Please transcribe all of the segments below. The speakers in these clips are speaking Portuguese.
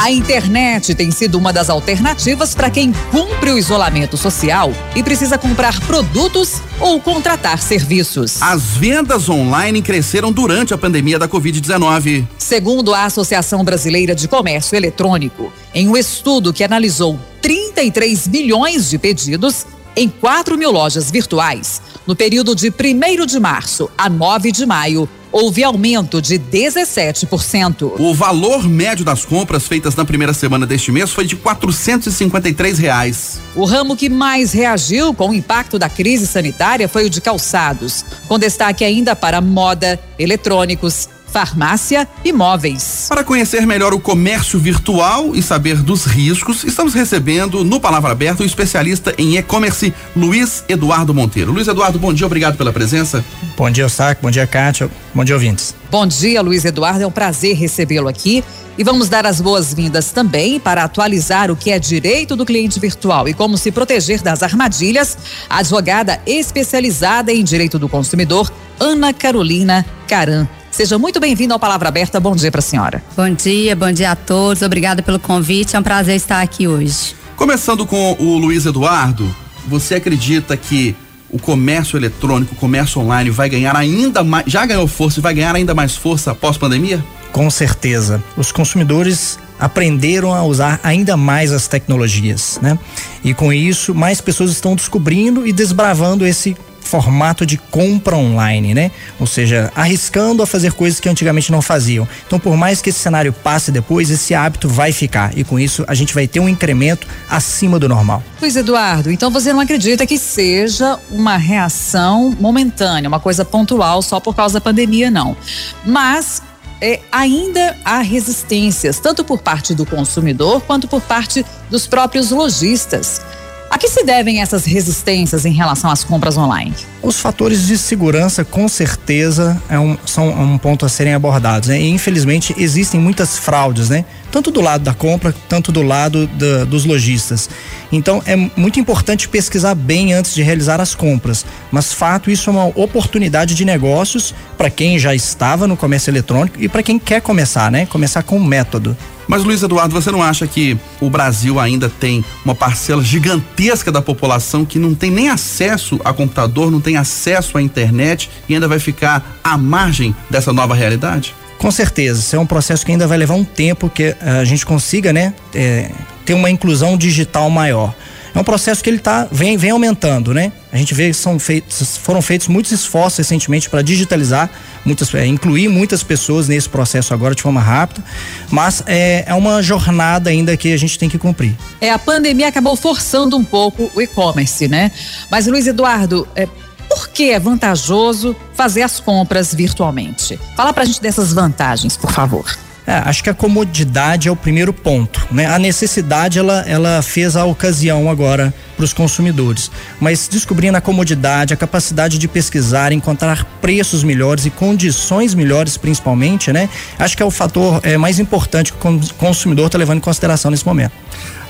A internet tem sido uma das alternativas para quem cumpre o isolamento social e precisa comprar produtos ou contratar serviços. As vendas online cresceram durante a pandemia da Covid-19. Segundo a Associação Brasileira de Comércio Eletrônico, em um estudo que analisou 33 milhões de pedidos em 4 mil lojas virtuais, no período de 1 de março a 9 de maio, houve aumento de 17%. O valor médio das compras feitas na primeira semana deste mês foi de 453 reais. O ramo que mais reagiu com o impacto da crise sanitária foi o de calçados, com destaque ainda para moda, eletrônicos, farmácia e móveis. Para conhecer melhor o comércio virtual e saber dos riscos, estamos recebendo no Palavra Aberta o especialista em e-commerce, Luiz Eduardo Monteiro. Luiz Eduardo, bom dia, obrigado pela presença. Bom dia, Saco, bom dia, Kátia, bom dia, ouvintes. Bom dia, Luiz Eduardo, é um prazer recebê-lo aqui. E vamos dar as boas-vindas também para atualizar o que é direito do cliente virtual e como se proteger das armadilhas, a advogada especializada em direito do consumidor, Ana Carolina Caran. Seja muito bem-vindo ao Palavra Aberta. Bom dia para a senhora. Bom dia, bom dia a todos. Obrigada pelo convite. É um prazer estar aqui hoje. Começando com o Luiz Eduardo, você acredita que o comércio eletrônico, o comércio online vai ganhar ainda mais, já ganhou força e vai ganhar ainda mais força após pandemia? Com certeza. Os consumidores aprenderam a usar ainda mais as tecnologias, né? E com isso, mais pessoas estão descobrindo e desbravando esse formato de compra online, né? Ou seja, arriscando a fazer coisas que antigamente não faziam. Então, por mais que esse cenário passe depois, esse hábito vai ficar e com isso a gente vai ter um incremento acima do normal. Luiz Eduardo, então você não acredita que seja uma reação momentânea, uma coisa pontual só por causa da pandemia, não. Mas é, ainda há resistências, tanto por parte do consumidor quanto por parte dos próprios lojistas. A que se devem essas resistências em relação às compras online? Os fatores de segurança, com certeza, é um, são um ponto a serem abordados. Né? E, infelizmente, existem muitas fraudes, né? Tanto do lado da compra, tanto do lado da, dos lojistas. Então, é muito importante pesquisar bem antes de realizar as compras. Mas, fato, isso é uma oportunidade de negócios para quem já estava no comércio eletrônico e para quem quer começar, né? Começar com um método. Mas Luiz Eduardo, você não acha que o Brasil ainda tem uma parcela gigantesca da população que não tem nem acesso a computador, não tem acesso à internet e ainda vai ficar à margem dessa nova realidade? Com certeza, isso é um processo que ainda vai levar um tempo que a gente consiga, né, é, ter uma inclusão digital maior é um processo que ele tá, vem, vem aumentando, né? A gente vê que são feitos, foram feitos muitos esforços recentemente para digitalizar, muitas, é, incluir muitas pessoas nesse processo agora de forma rápida, mas é, é uma jornada ainda que a gente tem que cumprir. É, a pandemia acabou forçando um pouco o e-commerce, né? Mas, Luiz Eduardo, é, por que é vantajoso fazer as compras virtualmente? Fala pra gente dessas vantagens, por favor. É, acho que a comodidade é o primeiro ponto, né? A necessidade ela, ela fez a ocasião agora para os consumidores, mas descobrindo a comodidade, a capacidade de pesquisar, encontrar preços melhores e condições melhores, principalmente, né? Acho que é o fator é, mais importante que o consumidor está levando em consideração nesse momento.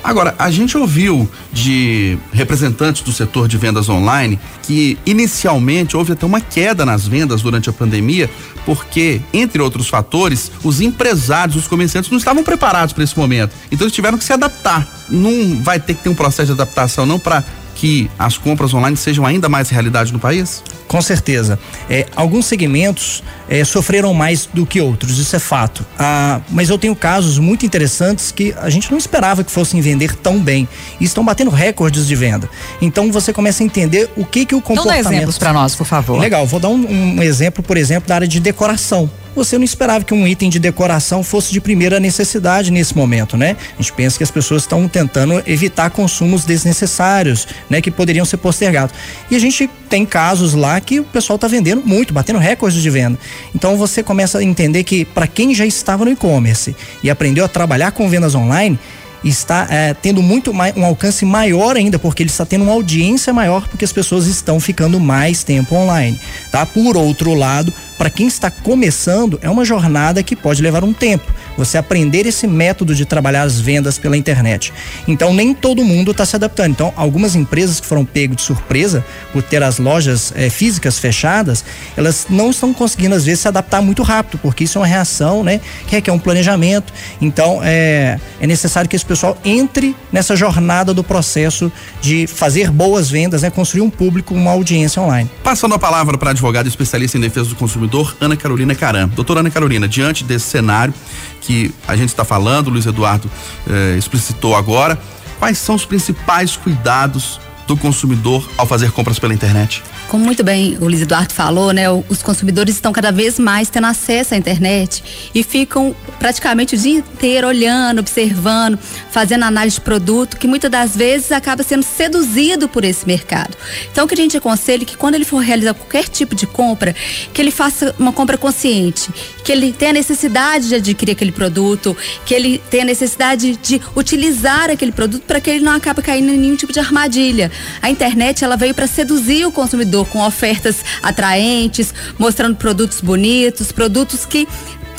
Agora, a gente ouviu de representantes do setor de vendas online que inicialmente houve até uma queda nas vendas durante a pandemia, porque, entre outros fatores, os empresários, os comerciantes não estavam preparados para esse momento. Então eles tiveram que se adaptar. Não vai ter que ter um processo de adaptação não para que as compras online sejam ainda mais realidade no país? Com certeza. É, alguns segmentos é, sofreram mais do que outros, isso é fato. Ah, mas eu tenho casos muito interessantes que a gente não esperava que fossem vender tão bem e estão batendo recordes de venda. Então você começa a entender o que que o comportamento. Então dá exemplos para nós, por favor. Legal. Vou dar um, um exemplo, por exemplo, da área de decoração você não esperava que um item de decoração fosse de primeira necessidade nesse momento, né? A gente pensa que as pessoas estão tentando evitar consumos desnecessários, né? Que poderiam ser postergados. E a gente tem casos lá que o pessoal está vendendo muito, batendo recordes de venda. Então você começa a entender que para quem já estava no e-commerce e aprendeu a trabalhar com vendas online, está é, tendo muito mais, um alcance maior ainda, porque ele está tendo uma audiência maior, porque as pessoas estão ficando mais tempo online, tá? Por outro lado, para quem está começando, é uma jornada que pode levar um tempo. você aprender esse método de trabalhar as vendas pela internet. Então nem todo mundo está se adaptando. Então algumas empresas que foram pego de surpresa por ter as lojas é, físicas fechadas, elas não estão conseguindo às vezes se adaptar muito rápido, porque isso é uma reação, né? Que requer um planejamento. Então é, é necessário que esse pessoal entre nessa jornada do processo de fazer boas vendas, né? Construir um público, uma audiência online. Passando a palavra para a advogada especialista em defesa do consumidor, Ana Carolina Caram. Doutora Ana Carolina, diante desse cenário que a gente está falando, o Luiz Eduardo eh, explicitou agora, quais são os principais cuidados do consumidor ao fazer compras pela internet? Como muito bem o Luiz Eduardo falou, né? Os consumidores estão cada vez mais tendo acesso à internet e ficam praticamente o dia inteiro olhando, observando, fazendo análise de produto, que muitas das vezes acaba sendo seduzido por esse mercado. Então, o que a gente aconselha é que quando ele for realizar qualquer tipo de compra, que ele faça uma compra consciente, que ele tenha necessidade de adquirir aquele produto, que ele tenha necessidade de utilizar aquele produto para que ele não acabe caindo em nenhum tipo de armadilha. A internet ela veio para seduzir o consumidor com ofertas atraentes, mostrando produtos bonitos, produtos que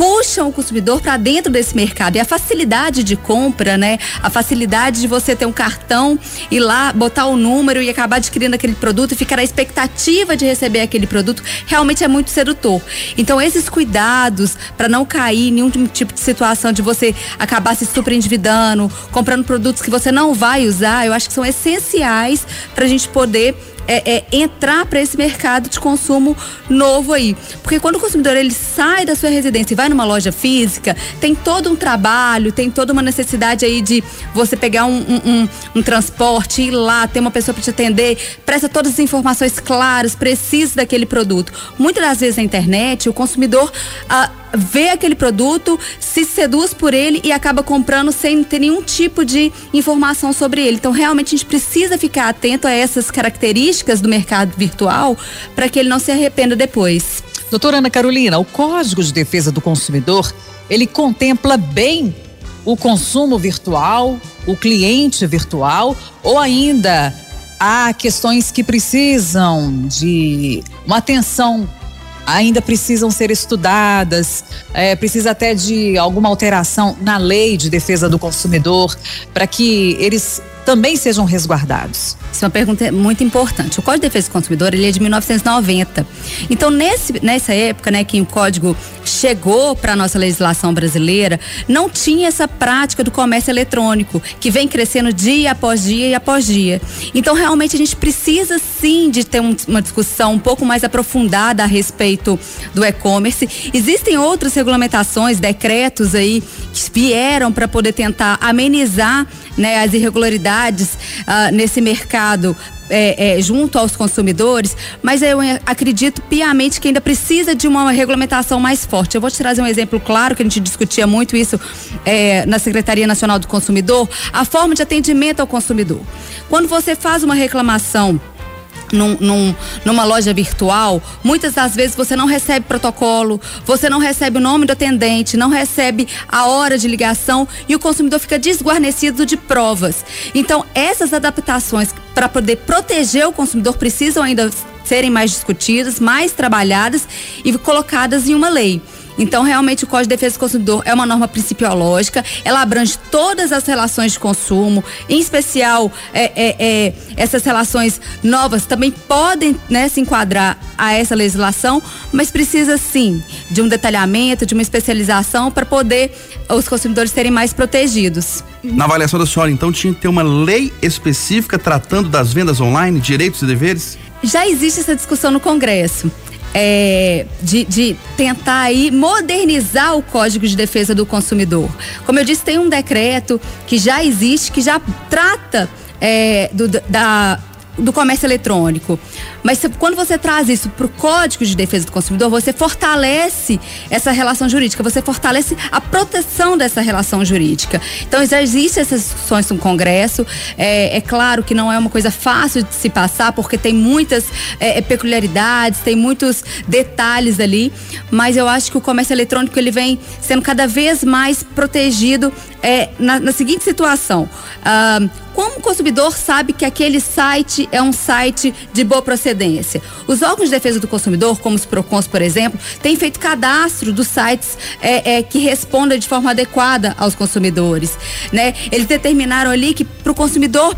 puxam o consumidor para dentro desse mercado. E a facilidade de compra, né? A facilidade de você ter um cartão e lá botar o número e acabar adquirindo aquele produto e ficar a expectativa de receber aquele produto, realmente é muito sedutor. Então, esses cuidados para não cair em nenhum tipo de situação de você acabar se super endividando, comprando produtos que você não vai usar, eu acho que são essenciais para a gente poder é, é, entrar para esse mercado de consumo novo aí. Porque quando o consumidor ele sai da sua residência e vai numa loja física, tem todo um trabalho, tem toda uma necessidade aí de você pegar um, um, um, um transporte, ir lá, ter uma pessoa para te atender, presta todas as informações claras, precisa daquele produto. Muitas das vezes na internet, o consumidor. Ah, vê aquele produto, se seduz por ele e acaba comprando sem ter nenhum tipo de informação sobre ele. Então, realmente, a gente precisa ficar atento a essas características do mercado virtual para que ele não se arrependa depois. Doutora Ana Carolina, o Código de Defesa do Consumidor, ele contempla bem o consumo virtual, o cliente virtual ou ainda há questões que precisam de uma atenção ainda precisam ser estudadas, é, precisa até de alguma alteração na lei de defesa do consumidor para que eles também sejam resguardados? Isso é uma pergunta muito importante. O Código de Defesa do Consumidor ele é de 1990. Então, nesse, nessa época, né, que o código chegou para a nossa legislação brasileira, não tinha essa prática do comércio eletrônico, que vem crescendo dia após dia e após dia. Então, realmente, a gente precisa sim de ter um, uma discussão um pouco mais aprofundada a respeito do e-commerce. Existem outras regulamentações, decretos aí, que vieram para poder tentar amenizar né, as irregularidades uh, nesse mercado é, é, junto aos consumidores, mas eu acredito piamente que ainda precisa de uma regulamentação mais forte. Eu vou te trazer um exemplo claro que a gente discutia muito isso é, na Secretaria Nacional do Consumidor, a forma de atendimento ao consumidor. Quando você faz uma reclamação num, num, numa loja virtual, muitas das vezes você não recebe protocolo, você não recebe o nome do atendente, não recebe a hora de ligação e o consumidor fica desguarnecido de provas. Então, essas adaptações para poder proteger o consumidor precisam ainda serem mais discutidas, mais trabalhadas e colocadas em uma lei. Então, realmente, o Código de Defesa do Consumidor é uma norma principiológica, ela abrange todas as relações de consumo, em especial é, é, é, essas relações novas também podem né, se enquadrar a essa legislação, mas precisa sim de um detalhamento, de uma especialização para poder os consumidores serem mais protegidos. Na avaliação da senhora, então, tinha que ter uma lei específica tratando das vendas online, direitos e deveres? Já existe essa discussão no Congresso é, de, de, tentar aí modernizar o Código de Defesa do Consumidor. Como eu disse, tem um decreto que já existe, que já trata é, do, da do comércio eletrônico. Mas quando você traz isso para o Código de Defesa do Consumidor, você fortalece essa relação jurídica, você fortalece a proteção dessa relação jurídica. Então, já existem essas discussões no Congresso. É, é, claro que não é uma coisa fácil de se passar, porque tem muitas é, é, peculiaridades, tem muitos detalhes ali, mas eu acho que o comércio eletrônico ele vem sendo cada vez mais protegido é, na, na seguinte situação. Ah, como o consumidor sabe que aquele site é um site de boa procedência? Os órgãos de defesa do consumidor, como os PROCONs, por exemplo, têm feito cadastro dos sites é, é, que respondem de forma adequada aos consumidores. Né? Eles determinaram ali que para o consumidor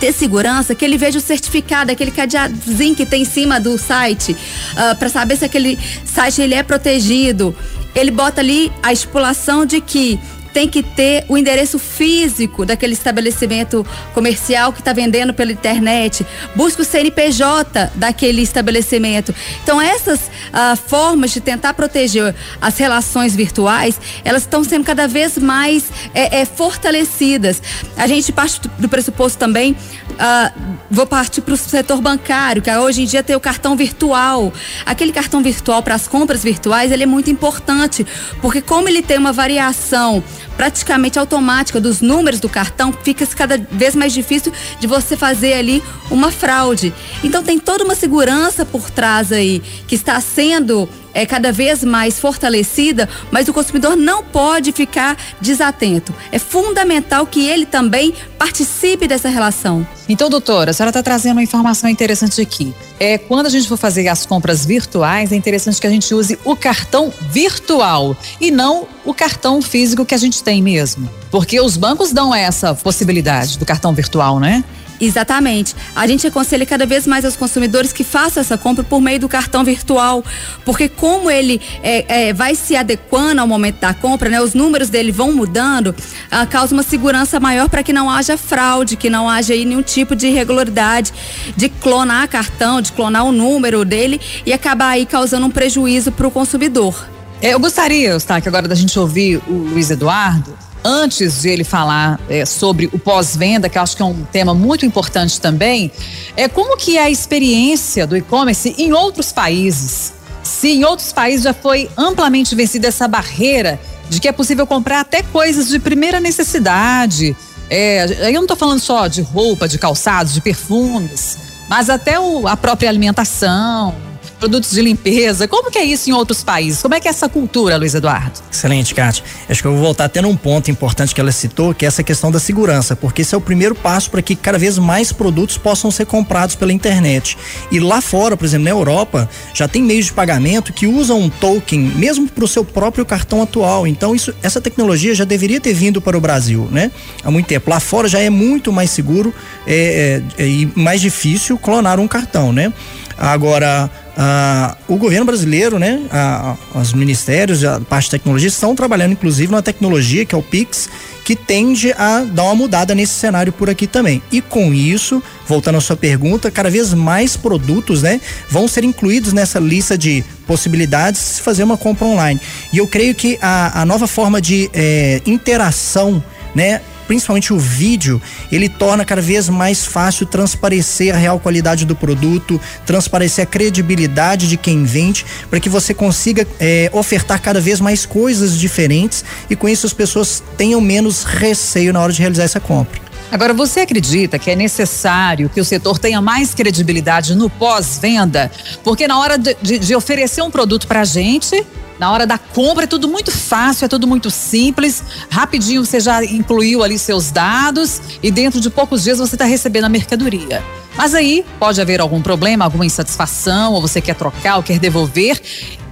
ter segurança, que ele veja o certificado, aquele cadeadozinho que tem em cima do site, uh, ah, para saber se aquele site ele é protegido. Ele bota ali a estipulação de que tem que ter o endereço físico daquele estabelecimento comercial que está vendendo pela internet. Busca o CNPJ daquele estabelecimento. Então, essas ah, formas de tentar proteger as relações virtuais, elas estão sendo cada vez mais é, é, fortalecidas. A gente parte do pressuposto também, ah, vou partir para o setor bancário, que hoje em dia tem o cartão virtual. Aquele cartão virtual para as compras virtuais, ele é muito importante, porque como ele tem uma variação praticamente automática dos números do cartão, fica cada vez mais difícil de você fazer ali uma fraude. Então tem toda uma segurança por trás aí que está sendo é cada vez mais fortalecida, mas o consumidor não pode ficar desatento. É fundamental que ele também participe dessa relação. Então, doutora, a senhora está trazendo uma informação interessante aqui. É, quando a gente for fazer as compras virtuais, é interessante que a gente use o cartão virtual e não o cartão físico que a gente tem mesmo. Porque os bancos dão essa possibilidade do cartão virtual, né? Exatamente. A gente aconselha cada vez mais aos consumidores que façam essa compra por meio do cartão virtual, porque como ele é, é, vai se adequando ao momento da compra, né, os números dele vão mudando, ah, causa uma segurança maior para que não haja fraude, que não haja aí nenhum tipo de irregularidade de clonar cartão, de clonar o número dele e acabar aí causando um prejuízo para o consumidor. É, eu gostaria, Eustáquio, agora da gente ouvir o Luiz Eduardo antes de ele falar é, sobre o pós-venda, que eu acho que é um tema muito importante também, é como que é a experiência do e-commerce em outros países. Se em outros países já foi amplamente vencida essa barreira de que é possível comprar até coisas de primeira necessidade. É, eu não estou falando só de roupa, de calçados, de perfumes, mas até o, a própria alimentação, produtos de limpeza. Como que é isso em outros países? Como é que é essa cultura, Luiz Eduardo? Excelente, Kátia. Acho que eu vou voltar tendo um ponto importante que ela citou, que é essa questão da segurança, porque esse é o primeiro passo para que cada vez mais produtos possam ser comprados pela internet. E lá fora, por exemplo, na Europa, já tem meios de pagamento que usam um token mesmo para o seu próprio cartão atual. Então, isso, essa tecnologia já deveria ter vindo para o Brasil, né? Há muito tempo. Lá fora já é muito mais seguro é, é, e mais difícil clonar um cartão, né? Agora, ah, o governo brasileiro, né, ah, os ministérios, a parte de tecnologia estão trabalhando inclusive numa tecnologia que é o Pix, que tende a dar uma mudada nesse cenário por aqui também. E com isso, voltando à sua pergunta, cada vez mais produtos, né, vão ser incluídos nessa lista de possibilidades de se fazer uma compra online. E eu creio que a, a nova forma de eh, interação, né, principalmente o vídeo, ele torna cada vez mais fácil transparecer a real qualidade do produto, transparecer a credibilidade de quem vende, para que você consiga é, ofertar cada vez mais coisas diferentes e com isso as pessoas tenham menos receio na hora de realizar essa compra. Agora, você acredita que é necessário que o setor tenha mais credibilidade no pós-venda? Porque na hora de, de, de oferecer um produto para a gente, na hora da compra é tudo muito fácil, é tudo muito simples. Rapidinho você já incluiu ali seus dados e dentro de poucos dias você está recebendo a mercadoria. Mas aí pode haver algum problema, alguma insatisfação, ou você quer trocar ou quer devolver.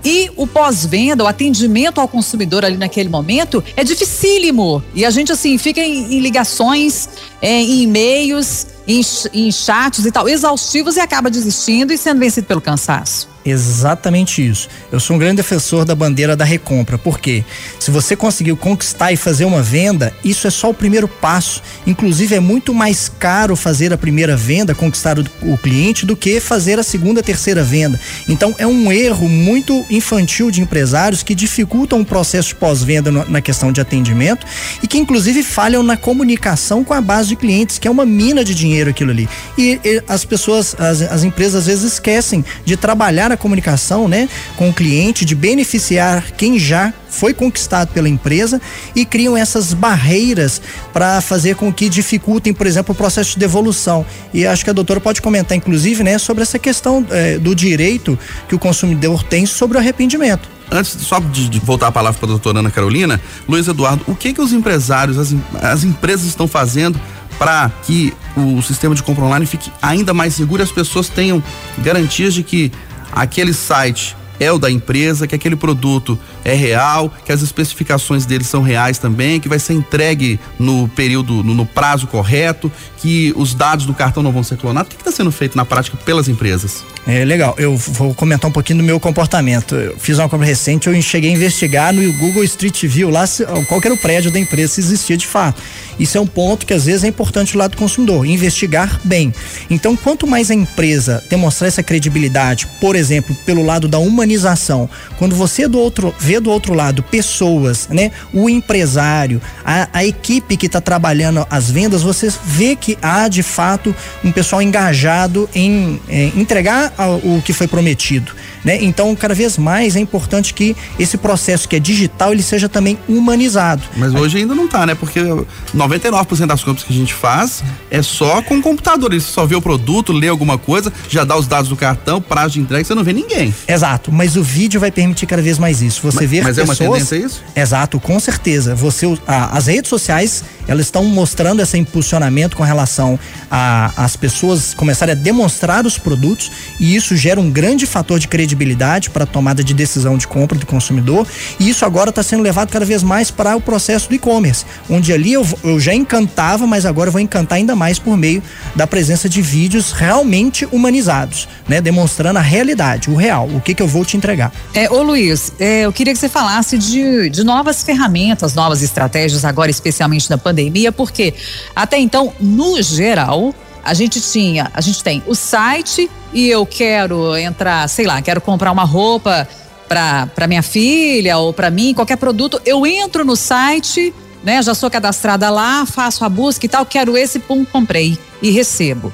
E o pós-venda, o atendimento ao consumidor ali naquele momento é dificílimo. E a gente, assim, fica em, em ligações, é, em e-mails, em, em chats e tal, exaustivos e acaba desistindo e sendo vencido pelo cansaço. Exatamente isso. Eu sou um grande defensor da bandeira da recompra, porque se você conseguiu conquistar e fazer uma venda, isso é só o primeiro passo. Inclusive, é muito mais caro fazer a primeira venda, conquistar o, o cliente, do que fazer a segunda, terceira venda. Então, é um erro muito infantil de empresários que dificultam o processo de pós-venda na questão de atendimento e que, inclusive, falham na comunicação com a base de clientes, que é uma mina de dinheiro aquilo ali. E, e as pessoas, as, as empresas, às vezes esquecem de trabalhar a comunicação, né, com o cliente, de beneficiar quem já foi conquistado pela empresa e criam essas barreiras para fazer com que dificultem, por exemplo, o processo de devolução. E acho que a doutora pode comentar, inclusive, né, sobre essa questão eh, do direito que o consumidor tem sobre o arrependimento. antes só de, de voltar a palavra para a doutora Ana Carolina, Luiz Eduardo, o que que os empresários, as, as empresas estão fazendo para que o sistema de compra online fique ainda mais seguro e as pessoas tenham garantias de que aquele site é o da empresa, que aquele produto é real, que as especificações dele são reais também, que vai ser entregue no período, no, no prazo correto, que os dados do cartão não vão ser clonados. O que está sendo feito na prática pelas empresas? É legal. Eu vou comentar um pouquinho do meu comportamento. Eu fiz uma compra recente, eu cheguei a investigar no Google Street View lá se, qual era o prédio da empresa, se existia de fato. Isso é um ponto que às vezes é importante do lado do consumidor, investigar bem. Então, quanto mais a empresa demonstrar essa credibilidade, por exemplo, pelo lado da humanização, quando você do outro vê do outro lado pessoas, né, o empresário, a, a equipe que está trabalhando as vendas, você vê que há de fato um pessoal engajado em, em entregar o que foi prometido. Né? Então, cada vez mais é importante que esse processo que é digital ele seja também humanizado. Mas hoje ainda não está, né? Porque 99% das compras que a gente faz é só com o computador. Ele só vê o produto, lê alguma coisa, já dá os dados do cartão, prazo de entrega, você não vê ninguém. Exato, mas o vídeo vai permitir cada vez mais isso. Você vê mas pessoas... é uma tendência isso? Exato, com certeza. Você, a, as redes sociais, elas estão mostrando esse impulsionamento com relação às pessoas começarem a demonstrar os produtos e isso gera um grande fator de credibilidade credibilidade para a tomada de decisão de compra do consumidor. E isso agora está sendo levado cada vez mais para o processo do e-commerce, onde ali eu, eu já encantava, mas agora eu vou encantar ainda mais por meio da presença de vídeos realmente humanizados, né? Demonstrando a realidade, o real, o que que eu vou te entregar. É, ô Luiz, é, eu queria que você falasse de, de novas ferramentas, novas estratégias agora, especialmente na pandemia, porque até então, no geral, a gente tinha, a gente tem o site e eu quero entrar, sei lá, quero comprar uma roupa para minha filha ou para mim, qualquer produto, eu entro no site, né? Já sou cadastrada lá, faço a busca e tal, quero esse, pum, comprei e recebo.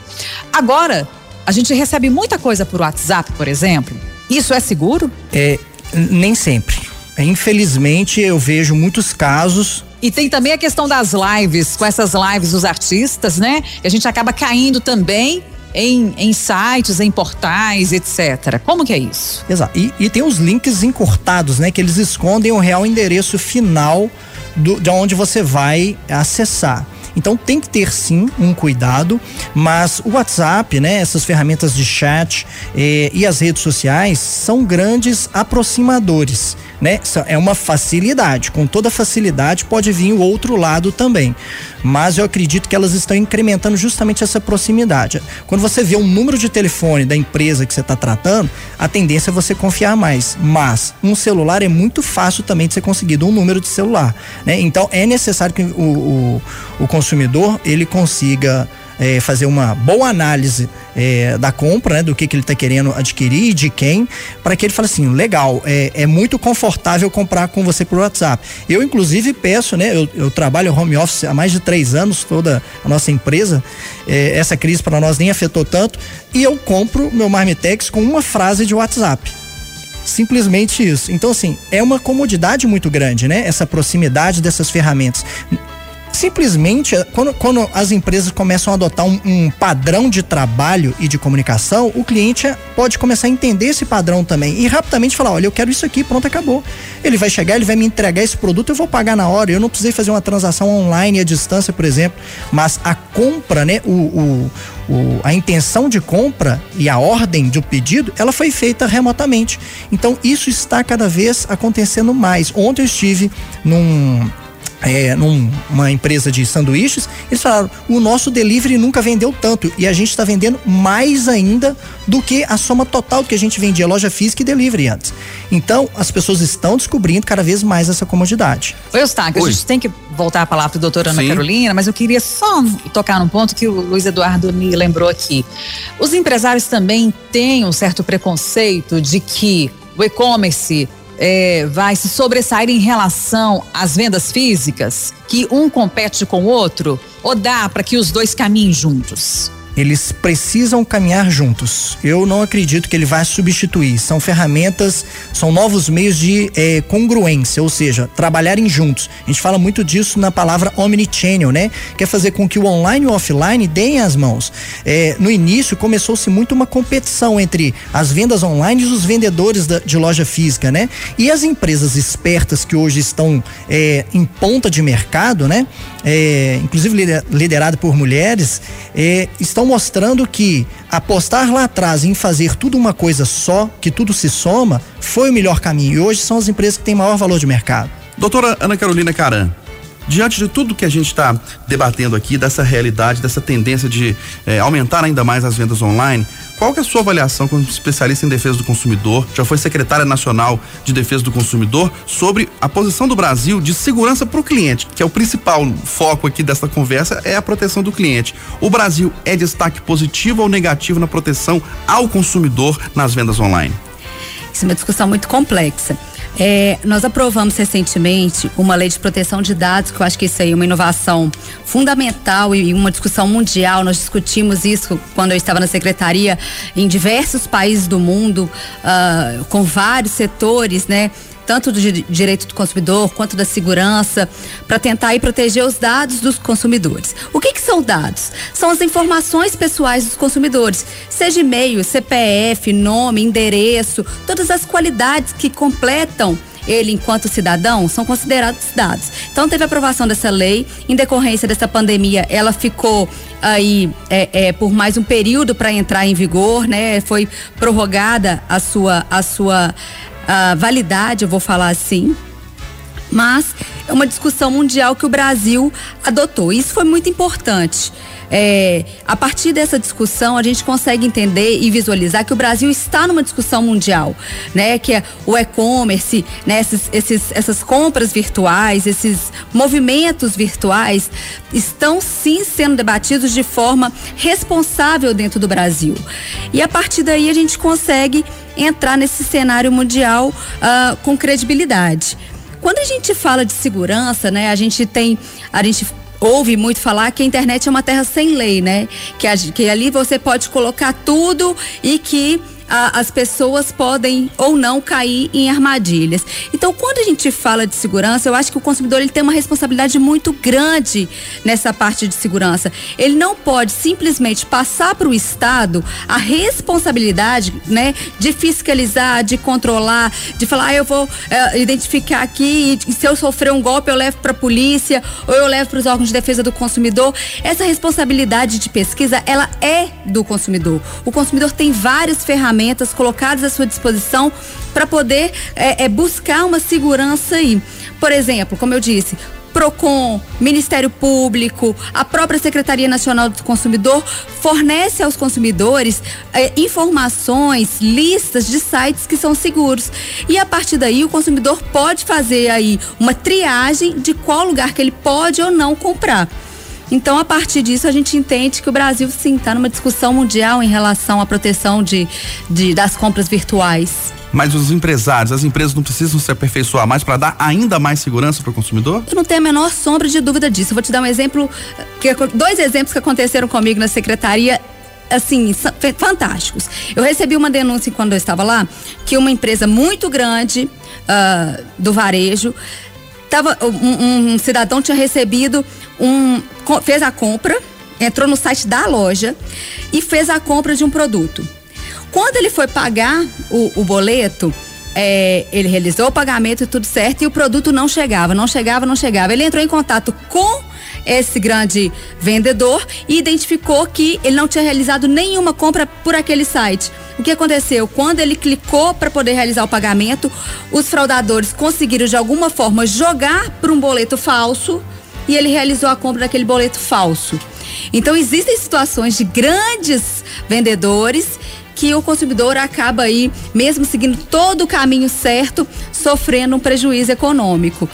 Agora, a gente recebe muita coisa por WhatsApp, por exemplo. Isso é seguro? É, nem sempre. Infelizmente, eu vejo muitos casos e tem também a questão das lives, com essas lives dos artistas, né? A gente acaba caindo também em, em sites, em portais, etc. Como que é isso? Exato. E, e tem os links encurtados, né? Que eles escondem o real endereço final do, de onde você vai acessar. Então tem que ter sim um cuidado, mas o WhatsApp, né, essas ferramentas de chat eh, e as redes sociais são grandes aproximadores né? É uma facilidade. Com toda facilidade pode vir o outro lado também. Mas eu acredito que elas estão incrementando justamente essa proximidade. Quando você vê um número de telefone da empresa que você está tratando, a tendência é você confiar mais. Mas um celular é muito fácil também de ser conseguido um número de celular, né? Então é necessário que o, o, o consumidor ele consiga é, fazer uma boa análise é, da compra, né, do que, que ele está querendo adquirir e de quem, para que ele fale assim, legal, é, é, muito confortável comprar com você por WhatsApp. Eu, inclusive, peço, né, eu, eu trabalho home office há mais de três anos, toda a nossa empresa, é, essa crise para nós nem afetou tanto, e eu compro meu Marmitex com uma frase de WhatsApp. Simplesmente isso. Então, assim, é uma comodidade muito grande, né? Essa proximidade dessas ferramentas simplesmente quando, quando as empresas começam a adotar um, um, padrão de trabalho e de comunicação, o cliente pode começar a entender esse padrão também e rapidamente falar, olha, eu quero isso aqui, pronto, acabou. Ele vai chegar, ele vai me entregar esse produto, eu vou pagar na hora. Eu não precisei fazer uma transação online à distância, por exemplo, mas a compra, né, o, o, o a intenção de compra e a ordem do pedido, ela foi feita remotamente. Então isso está cada vez acontecendo mais. Ontem eu estive num é, numa empresa de sanduíches, eles falaram: o nosso delivery nunca vendeu tanto e a gente está vendendo mais ainda do que a soma total que a gente vendia loja física e delivery antes. Então, as pessoas estão descobrindo cada vez mais essa comodidade. Oi, Eustáquio, a gente tem que voltar a palavra para a doutora Ana Sim. Carolina, mas eu queria só tocar num ponto que o Luiz Eduardo me lembrou aqui. Os empresários também têm um certo preconceito de que o e-commerce é, vai se sobressair em relação às vendas físicas? Que um compete com o outro? Ou dá para que os dois caminhem juntos? Eles precisam caminhar juntos. Eu não acredito que ele vai substituir. São ferramentas, são novos meios de é, congruência, ou seja, trabalharem juntos. A gente fala muito disso na palavra omnichannel, né? Quer fazer com que o online e o offline deem as mãos. É, no início começou-se muito uma competição entre as vendas online e os vendedores da, de loja física, né? E as empresas espertas que hoje estão é, em ponta de mercado, né? É, inclusive liderado por mulheres, é, estão mostrando que apostar lá atrás em fazer tudo uma coisa só, que tudo se soma, foi o melhor caminho. E hoje são as empresas que têm maior valor de mercado. Doutora Ana Carolina Caran, diante de tudo que a gente está debatendo aqui, dessa realidade, dessa tendência de eh, aumentar ainda mais as vendas online, qual que é a sua avaliação como especialista em defesa do consumidor? Já foi secretária nacional de defesa do consumidor sobre a posição do Brasil de segurança para o cliente, que é o principal foco aqui dessa conversa é a proteção do cliente. O Brasil é destaque positivo ou negativo na proteção ao consumidor nas vendas online? Isso é uma discussão muito complexa. É, nós aprovamos recentemente uma lei de proteção de dados, que eu acho que isso aí é uma inovação fundamental e uma discussão mundial. Nós discutimos isso quando eu estava na secretaria em diversos países do mundo, uh, com vários setores, né? Tanto do direito do consumidor quanto da segurança, para tentar aí proteger os dados dos consumidores. O que, que são dados? São as informações pessoais dos consumidores, seja e-mail, CPF, nome, endereço, todas as qualidades que completam ele enquanto cidadão são considerados dados. Então teve a aprovação dessa lei, em decorrência dessa pandemia, ela ficou aí é, é, por mais um período para entrar em vigor, né? Foi prorrogada a sua a sua uh, validade, eu vou falar assim, mas é uma discussão mundial que o Brasil adotou. Isso foi muito importante. É, a partir dessa discussão, a gente consegue entender e visualizar que o Brasil está numa discussão mundial, né? Que é o e-commerce, né? Esses, esses, essas compras virtuais, esses movimentos virtuais estão sim sendo debatidos de forma responsável dentro do Brasil. E a partir daí a gente consegue entrar nesse cenário mundial uh, com credibilidade. Quando a gente fala de segurança, né, a gente tem, a gente ouve muito falar que a internet é uma terra sem lei, né? Que, que ali você pode colocar tudo e que a, as pessoas podem ou não cair em armadilhas. Então, quando a gente fala de segurança, eu acho que o consumidor ele tem uma responsabilidade muito grande nessa parte de segurança. Ele não pode simplesmente passar para o Estado a responsabilidade, né, de fiscalizar, de controlar, de falar, ah, eu vou é, identificar aqui e se eu sofrer um golpe eu levo para a polícia ou eu levo para os órgãos de defesa do consumidor. Essa responsabilidade de pesquisa, ela é do consumidor. O consumidor tem várias ferramentas ferramentas colocadas à sua disposição para poder é, é, buscar uma segurança aí. Por exemplo, como eu disse, Procon, Ministério Público, a própria Secretaria Nacional do Consumidor fornece aos consumidores eh, informações, listas de sites que são seguros. E a partir daí o consumidor pode fazer aí uma triagem de qual lugar que ele pode ou não comprar. Então, a partir disso, a gente entende que o Brasil, sim, está numa discussão mundial em relação à proteção de, de das compras virtuais. Mas os empresários, as empresas não precisam se aperfeiçoar mais para dar ainda mais segurança para o consumidor? Eu não tenho a menor sombra de dúvida disso. Eu vou te dar um exemplo, que, dois exemplos que aconteceram comigo na secretaria assim, fantásticos. Eu recebi uma denúncia quando eu estava lá que uma empresa muito grande uh, do varejo tava, um, um, cidadão tinha recebido um, fez a compra, entrou no site da loja e fez a compra de um produto. Quando ele foi pagar o, o boleto, é, ele realizou o pagamento e tudo certo e o produto não chegava, não chegava, não chegava. Ele entrou em contato com esse grande vendedor e identificou que ele não tinha realizado nenhuma compra por aquele site. O que aconteceu? Quando ele clicou para poder realizar o pagamento, os fraudadores conseguiram de alguma forma jogar para um boleto falso e ele realizou a compra daquele boleto falso. Então existem situações de grandes vendedores que o consumidor acaba aí, mesmo seguindo todo o caminho certo, sofrendo um prejuízo econômico.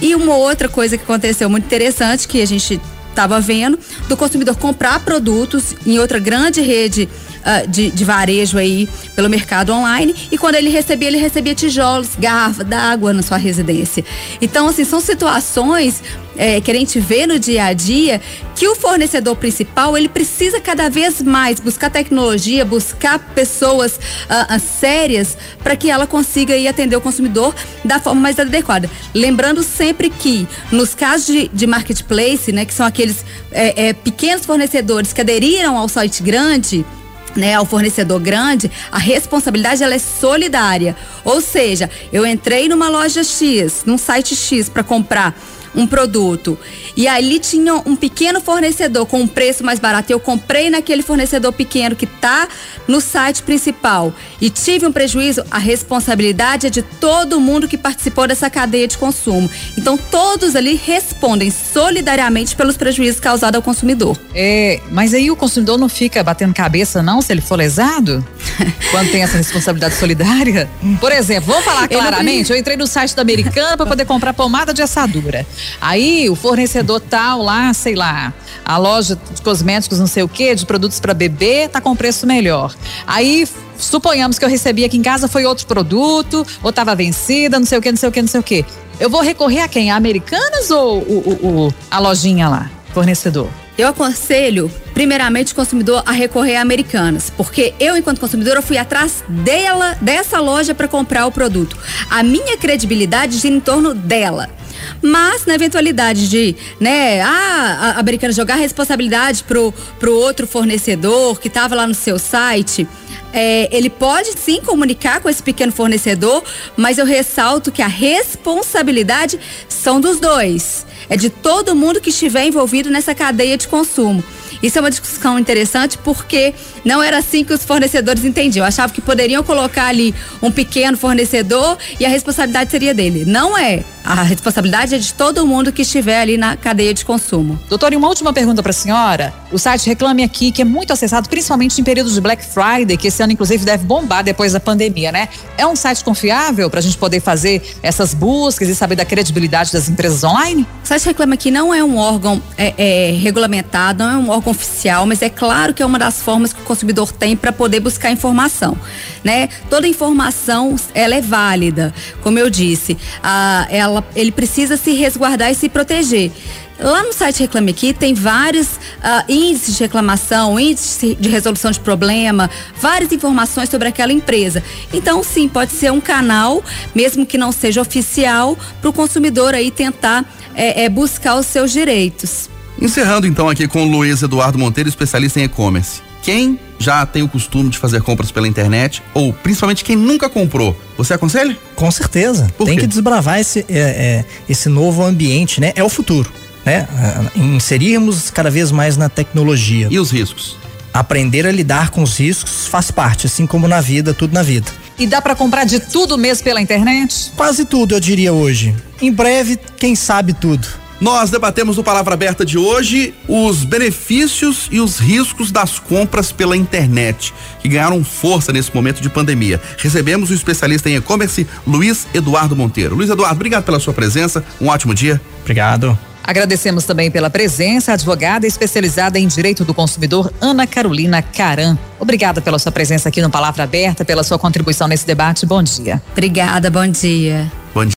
E uma outra coisa que aconteceu muito interessante que a gente estava vendo do consumidor comprar produtos em outra grande rede uh, de, de varejo aí pelo mercado online e quando ele recebia, ele recebia tijolos, garrafa d'água na sua residência. Então, assim, são situações é, que a gente vê no dia a dia que o fornecedor principal ele precisa cada vez mais buscar tecnologia, buscar pessoas uh, uh, sérias para que ela consiga ir atender o consumidor da forma mais adequada. Lembrando sempre que nos casos de, de marketplace, né, que são aqueles é, é, pequenos fornecedores que aderiram ao site grande, né, ao fornecedor grande, a responsabilidade ela é solidária. Ou seja, eu entrei numa loja X, num site X para comprar um produto e ali tinha um pequeno fornecedor com um preço mais barato, eu comprei naquele fornecedor pequeno que está no site principal e tive um prejuízo, a responsabilidade é de todo mundo que participou dessa cadeia de consumo. Então todos ali respondem solidariamente pelos prejuízos causados ao consumidor. É, mas aí o consumidor não fica batendo cabeça não se ele for lesado? Quando tem essa responsabilidade solidária? Por exemplo, vamos falar claramente, eu entrei no site da Americana para poder comprar pomada de assadura. Aí o fornecedor tal lá, sei lá, a loja de cosméticos, não sei o que, de produtos para bebê, tá com preço melhor. Aí suponhamos que eu recebi aqui em casa foi outro produto, ou estava vencida, não sei o que, não sei o que, não sei o que. Eu vou recorrer a quem? A Americanas ou o, o, o, a lojinha lá, fornecedor? Eu aconselho, primeiramente, o consumidor a recorrer a Americanas, porque eu, enquanto consumidora, fui atrás dela, dessa loja para comprar o produto. A minha credibilidade gira em torno dela. Mas, na eventualidade de, né, ah, a americana jogar a responsabilidade pro, pro outro fornecedor que estava lá no seu site, é, ele pode sim comunicar com esse pequeno fornecedor, mas eu ressalto que a responsabilidade são dos dois. É de todo mundo que estiver envolvido nessa cadeia de consumo. Isso é uma discussão interessante porque não era assim que os fornecedores entendiam. Achavam que poderiam colocar ali um pequeno fornecedor e a responsabilidade seria dele. Não é. A responsabilidade é de todo mundo que estiver ali na cadeia de consumo. Doutor, e uma última pergunta para a senhora. O site Reclame Aqui, que é muito acessado, principalmente em períodos de Black Friday, que esse ano, inclusive, deve bombar depois da pandemia, né? É um site confiável para a gente poder fazer essas buscas e saber da credibilidade das empresas online? O site Reclame Aqui não é um órgão é, é, regulamentado, não é um órgão oficial, mas é claro que é uma das formas que o consumidor tem para poder buscar informação, né? Toda informação, ela é válida, como eu disse, a, ela ele precisa se resguardar e se proteger. Lá no site Reclame Aqui tem vários uh, índices de reclamação, índice de resolução de problema, várias informações sobre aquela empresa. Então, sim, pode ser um canal, mesmo que não seja oficial, para o consumidor aí tentar é, é, buscar os seus direitos. Encerrando então aqui com o Luiz Eduardo Monteiro, especialista em e-commerce. Quem já tem o costume de fazer compras pela internet, ou principalmente quem nunca comprou, você aconselha? Com certeza. Por tem quê? que desbravar esse, é, é, esse novo ambiente, né? É o futuro. Né? É, Inserirmos cada vez mais na tecnologia. E os riscos? Aprender a lidar com os riscos faz parte, assim como na vida, tudo na vida. E dá para comprar de tudo mesmo pela internet? Quase tudo, eu diria hoje. Em breve, quem sabe tudo. Nós debatemos no Palavra Aberta de hoje os benefícios e os riscos das compras pela internet, que ganharam força nesse momento de pandemia. Recebemos o especialista em e-commerce, Luiz Eduardo Monteiro. Luiz Eduardo, obrigado pela sua presença. Um ótimo dia. Obrigado. Agradecemos também pela presença a advogada especializada em direito do consumidor, Ana Carolina Caran. Obrigada pela sua presença aqui no Palavra Aberta, pela sua contribuição nesse debate. Bom dia. Obrigada, bom dia. Bom dia.